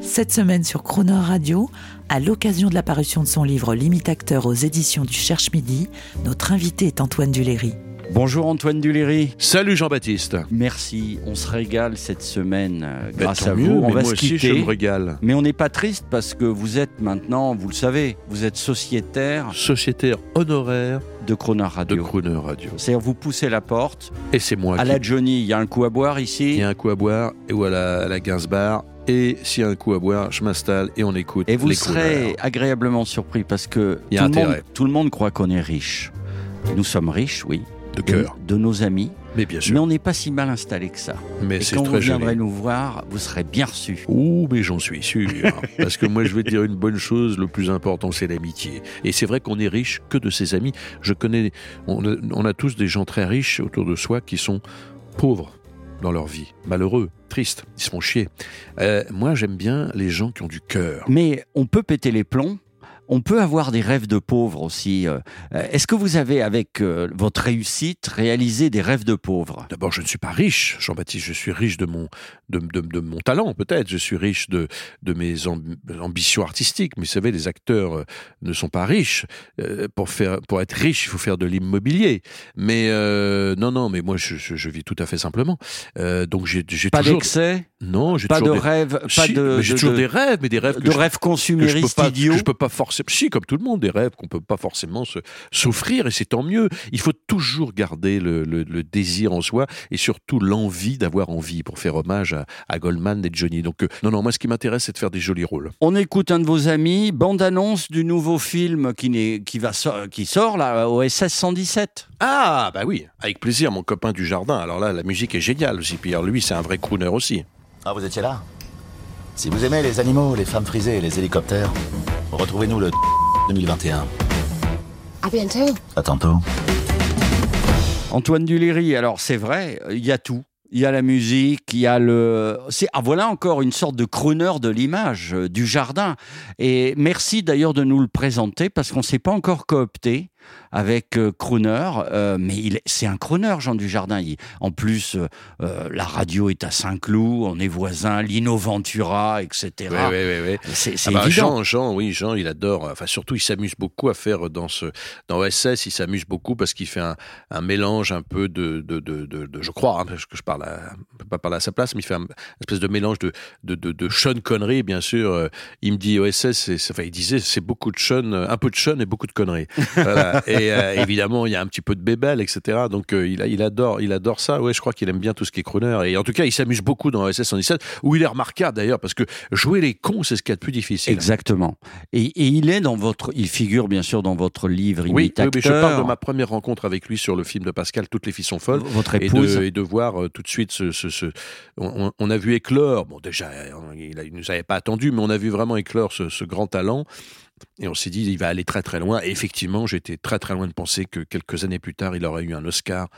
Cette semaine sur Croner Radio, à l'occasion de la parution de son livre L'imitateur aux éditions du Cherche Midi, notre invité est Antoine Duléry. Bonjour Antoine Duléry. Salut Jean-Baptiste. Merci, on se régale cette semaine euh, Ben, grâce à mieux, vous. On mais va moi se aussi, quitter. je me régale. Mais on n'est pas triste parce que vous êtes maintenant, vous le savez, vous êtes sociétaire Sociétaire honoraire de Croner de Radio. Crooner Radio. C'est-à-dire vous poussez la porte. Et c'est moi À qui la Johnny, il y a un coup à boire il ici. y a un coup à boire et ou à la, Gainsbar. Et s'il y a un coup à boire, je m'installe et on écoute Et vous les serez agréablement surpris parce que Il tout le, monde, tout le monde croit qu'on est riche. Nous sommes riches, oui, de, cœur. de nos amis, Mais bien mais sûr. on n'est pas si mal installé que ça. Mais, Et quand vous viendrez joli. nous voir, vous serez bien reçus. Ouh, mais j'en suis sûr. Parce que moi, je vais te dire une bonne chose, le plus important, c'est l'amitié. Et c'est vrai qu'on est riche que de ses amis. Je connais, on a, on a tous des gens très riches autour de soi qui sont pauvres dans leur vie, malheureux, tristes, ils se font chier. Euh, moi, j'aime bien les gens qui ont du cœur. Mais on peut péter les plombs. On peut avoir des rêves de pauvres aussi. Euh, Est-ce que vous avez, avec euh, votre réussite, réalisé des rêves de pauvres? D'abord, je ne suis pas riche, Jean-Baptiste. Je suis riche de mon, de, de- de mon talent, peut-être. Je suis riche de, de mes amb- ambitions artistiques. Mais vous savez, les acteurs euh, ne sont pas riches. Euh, pour, faire, pour être riche, il faut faire de l'immobilier. Mais euh, non, non, mais moi, je, je- je vis tout à fait simplement. Euh, donc, j'ai j'ai Pas toujours... d'excès? Non, j'ai Pas de toujours des... rêves Pas Si, de, j'ai toujours de- des rêves, mais des rêves que de je- rêves que je peux consuméristes pas, idiots que je peux pas forcément, si comme tout le monde, des rêves qu'on peut pas forcément se s'offrir et c'est tant mieux. Il faut toujours garder le, le- le désir en soi et surtout l'envie d'avoir envie pour faire hommage à, à Goldman et Johnny. Donc euh, non non, moi ce qui m'intéresse c'est de faire des jolis rôles. On écoute un de vos amis, bande-annonce du nouveau film qui, n'est- qui, va so- qui sort là, au SS 117. Ah bah oui, avec plaisir, mon copain du jardin. Alors là, la musique est géniale aussi. Puis alors, lui, c'est un vrai crooner aussi. Ah, vous étiez là? Si vous aimez les animaux, les femmes frisées et les hélicoptères, retrouvez-nous le 2021. À bientôt. À tantôt. Antoine Duléry, alors c'est vrai, il y a tout. Il y a la musique, il y a le. C'est ah voilà encore une sorte de crooner de l'image euh, du jardin. Et merci d'ailleurs de nous le présenter parce qu'on s'est pas encore coopté avec euh, crooner, euh, mais il c'est un crooner Jean du Jardin. Il- en plus, euh, euh, la radio est à Saint-Cloud, on est voisins, Lino Ventura, etc. oui, oui. C'est c'est Ah bah. Jean, Jean, oui, Jean, il adore. Enfin, surtout, il s'amuse beaucoup à faire dans ce dans SS. Il s'amuse beaucoup parce qu'il fait un, un mélange un peu de de, de, de, de- je crois, hein, parce que je parle, à, pas parler à sa place, mais il fait un espèce de mélange de de de, Sean Connery, bien sûr. Il me dit OSS, enfin, il disait, c'est beaucoup de Sean, un peu de Sean et beaucoup de conneries. Voilà. Et euh, évidemment, il y a un petit peu de bébel, etc. Donc, euh, il, adore, il adore ça. Ouais, je crois qu'il aime bien tout ce qui est crooner. Et en tout cas, il s'amuse beaucoup dans OSS 117, où il est remarquable d'ailleurs, parce que jouer les cons, c'est ce qu'il y a de plus difficile. Exactement. Et, et il est dans votre, il figure bien sûr dans votre livre Oui, oui, mais je parle de ma première rencontre avec lui sur le film de Pascal, Toutes les filles sont folles. Votre Et épouse. de, et de voir euh, tout de suite ce. ce- ce- on, a vu éclore, bon, déjà, euh, il, il nous avait pas attendu, mais on a vu vraiment éclore ce, ce grand talent. Et on s'est dit, il va aller très très loin. Et effectivement, j'étais très très loin de penser que quelques années plus tard, il aurait eu un Oscar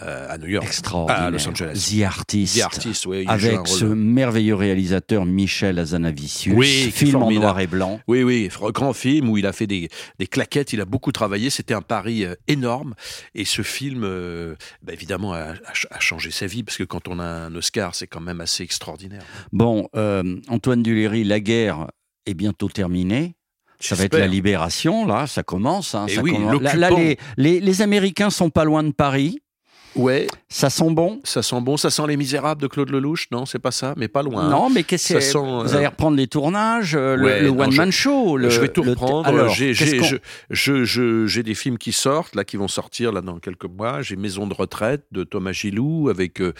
euh, à New York. Extraordinaire. À Los Angeles. The Artist. The Artist, un Avec ce merveilleux réalisateur Michel Azanavicius. Oui, film en noir et blanc. Oui, oui, grand film où il a fait des, des claquettes, il a beaucoup travaillé, c'était un pari euh, énorme. Et ce film, euh, bah, évidemment, a, a ch- a changé sa vie, parce que quand on a un Oscar, c'est quand même assez extraordinaire. Bon, euh, Antoine Duléry, la guerre est bientôt terminée. Ça va être la libération, là, ça commence. hein, Eh ça oui, commence. Là, les, les- les Américains sont pas loin de Paris. Ouais, Ça sent bon. ça sent bon, ça sent Les Misérables de Claude Lelouch, non, c'est pas ça, mais pas loin. Non, mais qu'est-ce que sent, Vous euh, allez reprendre les tournages, euh, le- Ouais, le, non, one-man je- show. Le, je vais tout le- reprendre. Alors, J'ai- qu'est-ce j'ai- qu'on- je- je- je- J'ai des films qui sortent, là, qui vont sortir là dans quelques mois. J'ai Maison de retraite de Thomas Gilou avec euh,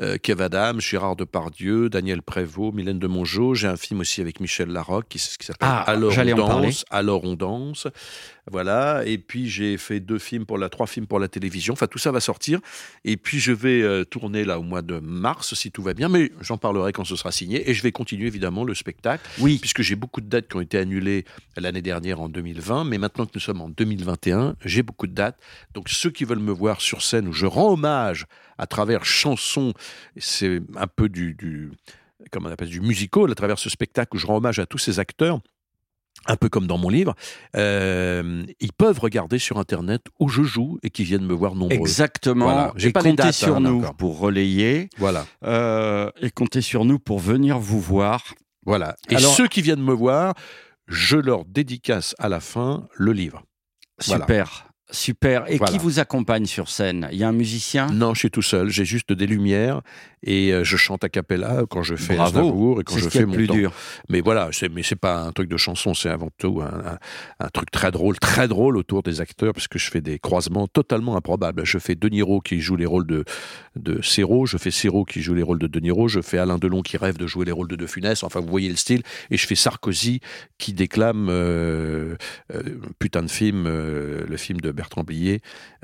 euh, Kev Adams, Gérard Depardieu, Daniel Prévost, Mylène de Mongeau. J'ai un film aussi avec Michel Larocque qui, qui s'appelle Ah, Alors on danse. Alors on danse. Voilà. Et puis j'ai fait deux films pour la, trois films pour la télévision. Enfin, tout ça va sortir. Et puis je vais euh, tourner là au mois de mars, si tout va bien. Mais j'en parlerai quand ce sera signé. Et je vais continuer évidemment le spectacle. Oui. Puisque j'ai beaucoup de dates qui ont été annulées l'année dernière en 2020. Mais maintenant que nous sommes en 2021, j'ai beaucoup de dates. Donc ceux qui veulent me voir sur scène où je rends hommage à travers chansons, c'est un peu du, du comment on appelle, du musical à travers ce spectacle où je rends hommage à tous ces acteurs un peu comme dans mon livre, euh, ils peuvent regarder sur Internet où je joue et qui viennent me voir nombreux. Exactement. Voilà. J'ai pas comptez dates, sur hein, nous pour relayer. Voilà, euh, et comptez sur nous pour venir vous voir. voilà. Et Alors- ceux qui viennent me voir, je leur dédicace à la fin le livre. Voilà. Super. Et Voilà. qui vous accompagne sur scène? Il y a un musicien? Non, je suis tout seul. J'ai juste des lumières et euh, je chante a cappella quand je fais Bravo. Et quand je fais mon plus temps. dur. Mais voilà, c'est mais c'est pas un truc de chanson, c'est avant tout un, un- un truc très drôle, très drôle autour des acteurs, parce que je fais des croisements totalement improbables. Je fais De Niro qui joue les rôles de de Serrault, je fais Serrault qui joue les rôles de De Niro, je fais Alain Delon qui rêve de jouer les rôles de De Funès. Enfin, vous voyez le style. Et je fais Sarkozy qui déclame euh, euh, putain de film, euh, le film de Bertrand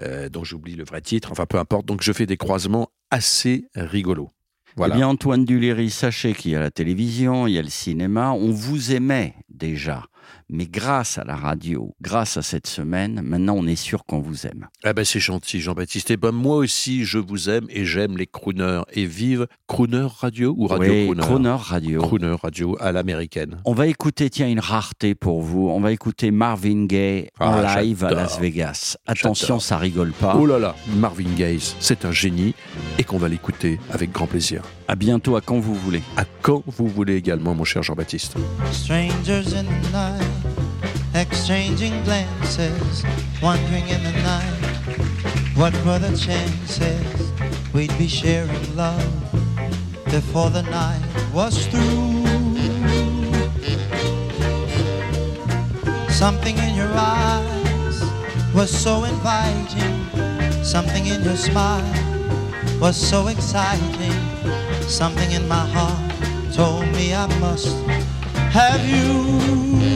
euh, dont j'oublie le vrai titre. Enfin, peu importe. Donc, je fais des croisements assez rigolos. Voilà. Eh bien, Antoine Duléry, sachez qu'il y a la télévision, il y a le cinéma. On vous aimait déjà. Mais grâce à la radio, grâce à cette semaine, maintenant on est sûr qu'on vous aime. Ah ben c'est gentil Jean-Baptiste. Et ben moi aussi je vous aime et j'aime les crooners. Et vive Crooner Radio ou Radio oui, Crooner Croner Radio. Crooner Radio à l'américaine. On va écouter, tiens, une rareté pour vous. On va écouter Marvin Gaye en Ah, live à. Las Vegas. Attention, ça rigole pas. Oh là là, Marvin Gaye, c'est un génie et qu'on va l'écouter avec grand plaisir. À bientôt, à quand vous voulez. À quand vous voulez également mon cher Jean-Baptiste. Strangers in the night, exchanging glances, wandering in the night. What were the chances we'd be sharing love before the night was through? Something in your eyes was so inviting, something in your smile was so exciting, something in my heart told me I must have you.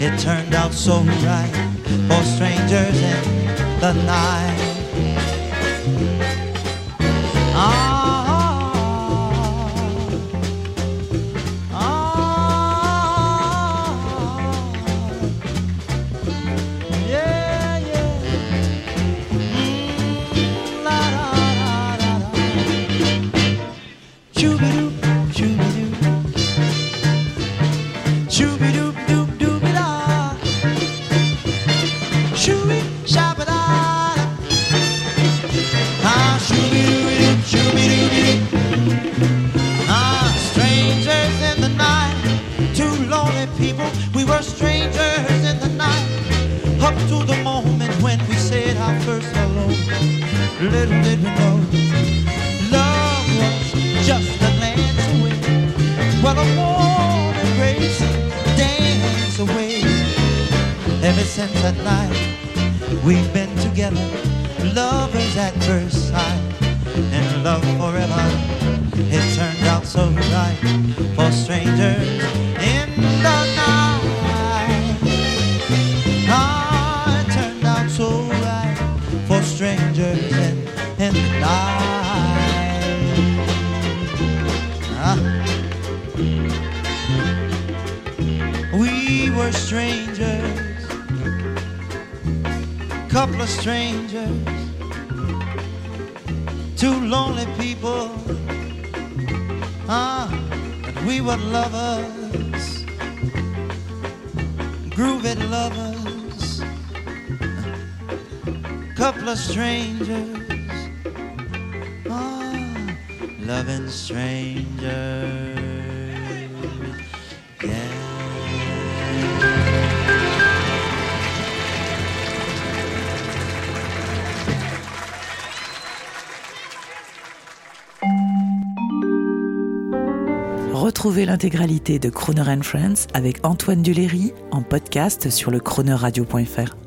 It turned out so right for strangers in the night. Little did we know, love was just a glance away. Well, a warm embrace, dance away. Ever since that night, we've been together, lovers at first sight, and love forever. It turned out so right for strangers in the were strangers, couple of strangers, two lonely people. Ah, but we were lovers, groovy lovers, couple of strangers. Ah, loving strangers. Retrouvez l'intégralité de Croner Friends avec Antoine Duléry en podcast sur le chroneuradio.fr.